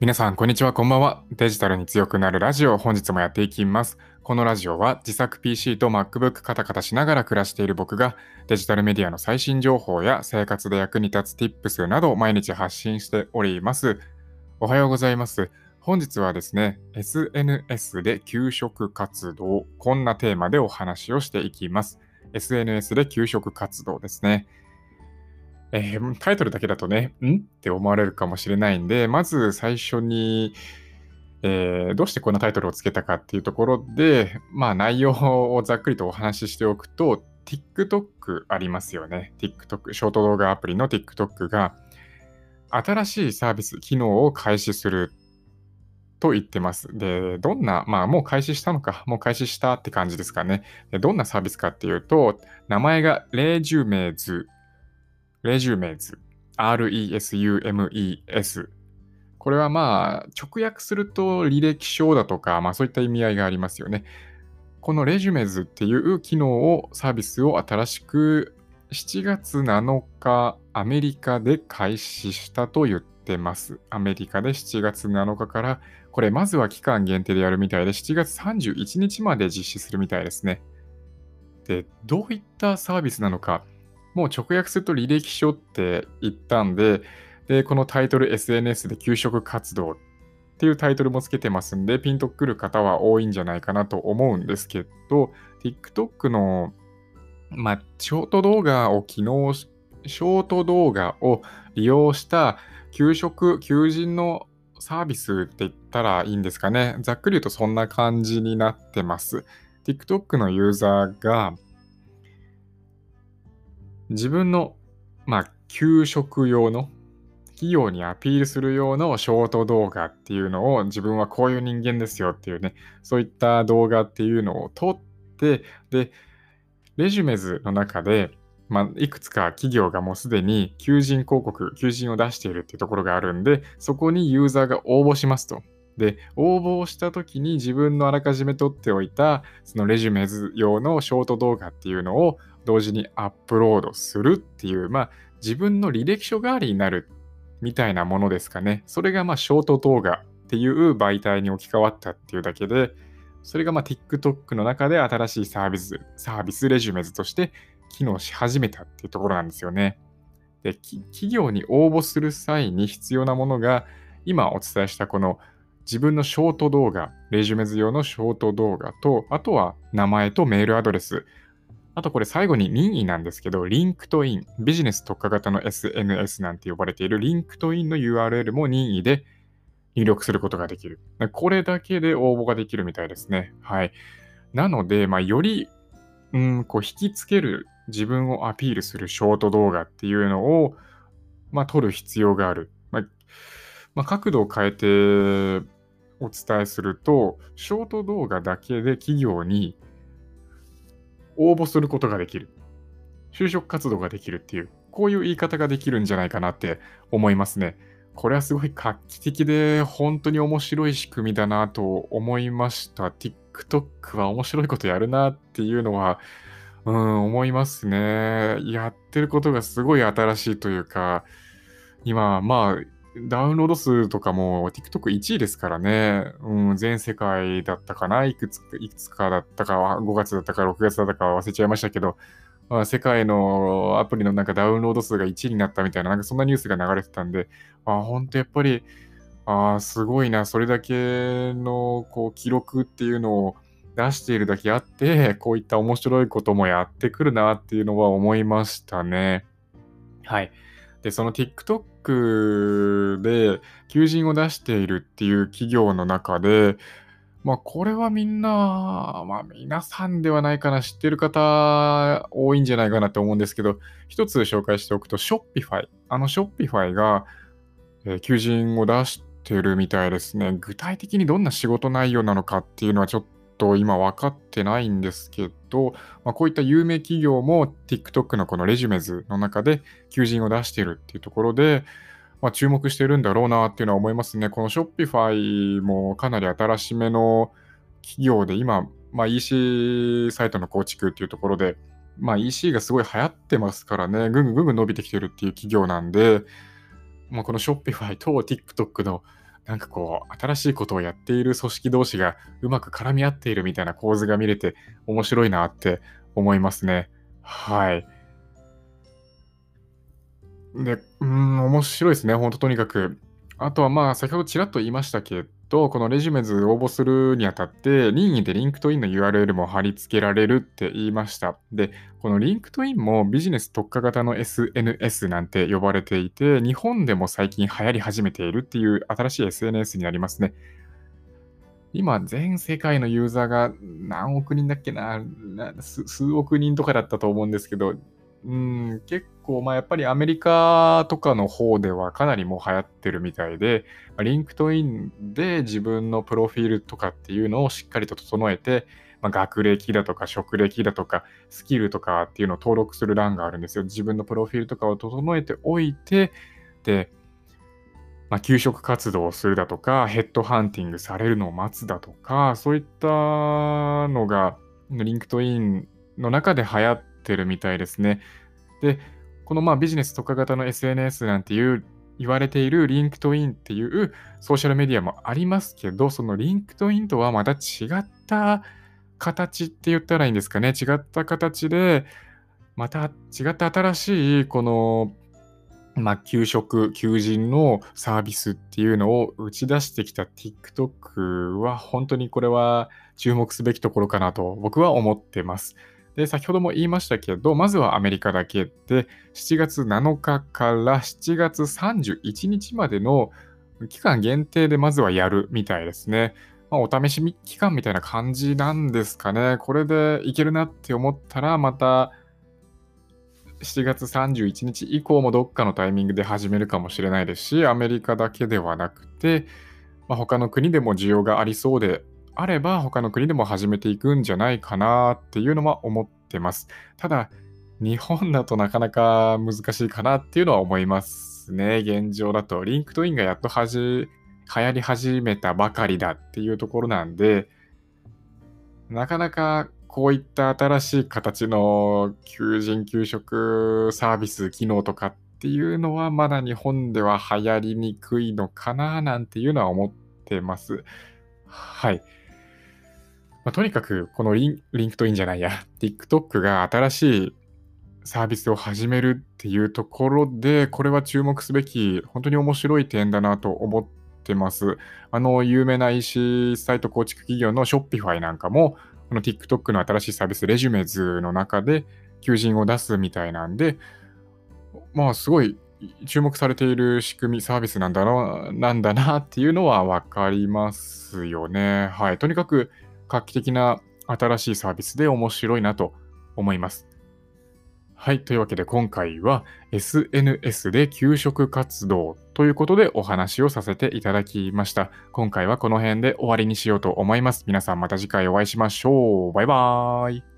皆さん、こんにちは、こんばんは。デジタルに強くなるラジオ、本日もやっていきます。このラジオは自作 PC と MacBook カタカタしながら暮らしている僕がデジタルメディアの最新情報や生活で役に立つ Tips などを毎日発信しております。おはようございます。本日はですね、SNS で給食活動、こんなテーマでお話をしていきます。SNS で給食活動ですね。えー、タイトルだけだとね、ん？って思われるかもしれないんで、まず最初に、えー、どうしてこんなタイトルをつけたかっていうところで、まあ内容をざっくりとお話ししておくと、TikTok ありますよね。TikTok、ショート動画アプリの TikTok が新しいサービス、機能を開始すると言ってます。で、どんな、まあもう開始したのか、もう開始したって感じですかね。でどんなサービスかっていうと、名前がレジュメズレジュメズ、R-E-S-U-M-E-S。これはまあ、直訳すると履歴書だとか、まあそういった意味合いがありますよね。このレジュメズっていう機能を、サービスを新しく7月7日、アメリカで開始したと言ってます。アメリカで7月7日から、これまずは期間限定でやるみたいで、7月31日まで実施するみたいですね。で、どういったサービスなのか。もう直訳すると履歴書って言ったんで、で、このタイトル SNS で給食活動っていうタイトルもつけてますんで、ピンとくる方は多いんじゃないかなと思うんですけど、TikTok の、まあ、ショート動画を機能ショート動画を利用した給食、求人のサービスって言ったらいいんですかね。ざっくり言うとそんな感じになってます。TikTok のユーザーが自分の、まあ、給食用の企業にアピールする用のショート動画っていうのを自分はこういう人間ですよっていうね、そういった動画っていうのを撮って、で、レジュメズの中で、まあ、いくつか企業がもうすでに求人広告、求人を出しているっていうところがあるんで、そこにユーザーが応募しますと。で、応募をした時に自分のあらかじめ撮っておいた、そのレジュメズ用のショート動画っていうのを同時にアップロードするっていう、まあ、自分の履歴書代わりになるみたいなものですかね。それがまあショート動画っていう媒体に置き換わったっていうだけで、それがまあ TikTok の中で新しいサービス、サービス Resumes として機能し始めたっていうところなんですよね。で、企業に応募する際に必要なものが、今お伝えしたこの自分のショート動画、 Resumes 用のショート動画と、あとは名前とメールアドレス、あとこれ最後に任意なんですけど、 LinkedIn、ビジネス特化型の SNS なんて呼ばれている LinkedIn の URL も任意で入力することができる。これだけで応募ができるみたいですね。はい。なので、まあ、より、うん、こう引きつける、自分をアピールするショート動画っていうのを、まあ、撮る必要がある。まあ、まあ、角度を変えてお伝えすると、ショート動画だけで企業に応募することができる。就職活動ができるっていう、こういう言い方ができるんじゃないかなって思いますね。これはすごい画期的で、本当に面白い仕組みだなと思いました。TikTok は面白いことやるなっていうのは、うん、思いますね。やってることがすごい新しいというか、今、まあ、ダウンロード数とかも TikTok1 位ですからね。うん、全世界だったかな？いくついくつかだったか、5月だったか？6月だったか忘れちゃいましたけど、まあ、世界のアプリのなんかダウンロード数が1位になったみたいな、なんかそんなニュースが流れてたんで、あ、本当やっぱり、あすごいな、それだけのこう記録っていうのを出しているだけあって、こういった面白いこともやってくるなっていうのは思いましたね。はい。で、その TikTok で求人を出しているっていう企業の中で、まあ、これはみんな、まあ、皆さんではないかな、知ってる方多いんじゃないかなと思うんですけど、一つ紹介しておくと、Shopify。あの Shopify が、えー、求人を出してるみたいですね。具体的にどんな仕事内容なのかっていうのはちょっとと今分かってないんですけど、まあ、こういった有名企業も TikTok のこのレジュメズの中で求人を出しているっていうところで、まあ、注目してるんだろうなっていうのは思いますね。この Shopify もかなり新しめの企業で今、まあ、EC サイトの構築っていうところで、まあ、EC がすごい流行ってますからね、ぐんぐんぐんぐん伸びてきてるっていう企業なんで、まあ、この Shopify と TikTok のなんかこう、新しいことをやっている組織同士がうまく絡み合っているみたいな構図が見れて面白いなって思いますね。はい。で、うん、面白いですね。ほんととにかく。あとはまあ、先ほどちらっと言いましたけど、この Resumes 応募するにあたって、任意で LinkedIn の URL も貼り付けられるって言いました。で、この LinkedIn もビジネス特化型の SNS なんて呼ばれていて、日本でも最近流行り始めているっていう新しい SNS になりますね。今、全世界のユーザーが何億人だっけな数億人とかだったと思うんですけど、うん、結構、まあ、やっぱりアメリカとかの方ではかなりもう流行ってるみたいで、LinkedIn で自分のプロフィールとかっていうのをしっかりと整えて、まあ、学歴だとか職歴だとかスキルとかっていうのを登録する欄があるんですよ。自分のプロフィールとかを整えておいて、で、まあ、求職活動をするだとか、ヘッドハンティングされるのを待つだとか、そういったのが、 LinkedIn の中で流行ってるみたいですね。で、このまあビジネス特化型の SNS なんていう言われている LinkedIn っていうソーシャルメディアもありますけど、その LinkedIn とはまた違った形って言ったらいいんですかね。違った形で、また違った新しいこのまあ、求職、求人のサービスっていうのを打ち出してきた TikTok は本当にこれは注目すべきところかなと僕は思ってます。で、先ほども言いましたけど、まずはアメリカだけで、7月7日から7月31日までの期間限定でまずはやるみたいですね。まあ、お試し期間みたいな感じなんですかね。これでいけるなって思ったら、また7月31日以降もどっかのタイミングで始めるかもしれないですし、アメリカだけではなくて、まあ、他の国でも需要がありそうであれば他の国でも始めていくんじゃないかなっていうのは思ってます。ただ、日本だとなかなか難しいかなっていうのは思いますね。現状だと。 LinkedIn がやっとはじ流行り始めたばかりだっていうところなんで、なかなかこういった新しい形の求人・求職サービス、機能とかっていうのはまだ日本では流行りにくいのかななんていうのは思ってます。はい。まあ、とにかく、このリン LinkedIn じゃないや、TikTok が新しいサービスを始めるっていうところで、これは注目すべき、本当に面白い点だなと思ってます。あの、有名な EC サイト構築企業の Shopify なんかも、この TikTok の新しいサービス、 Resumes の中で求人を出すみたいなんで、まあ、すごい注目されている仕組み、サービスなんだな、なんだなっていうのはわかりますよね。はい。とにかく、画期的な新しいサービスで面白いなと思います。はい。というわけで今回は SNS で給食活動ということでお話をさせていただきました。今回はこの辺で終わりにしようと思います。皆さんまた次回お会いしましょう。バイバーイ。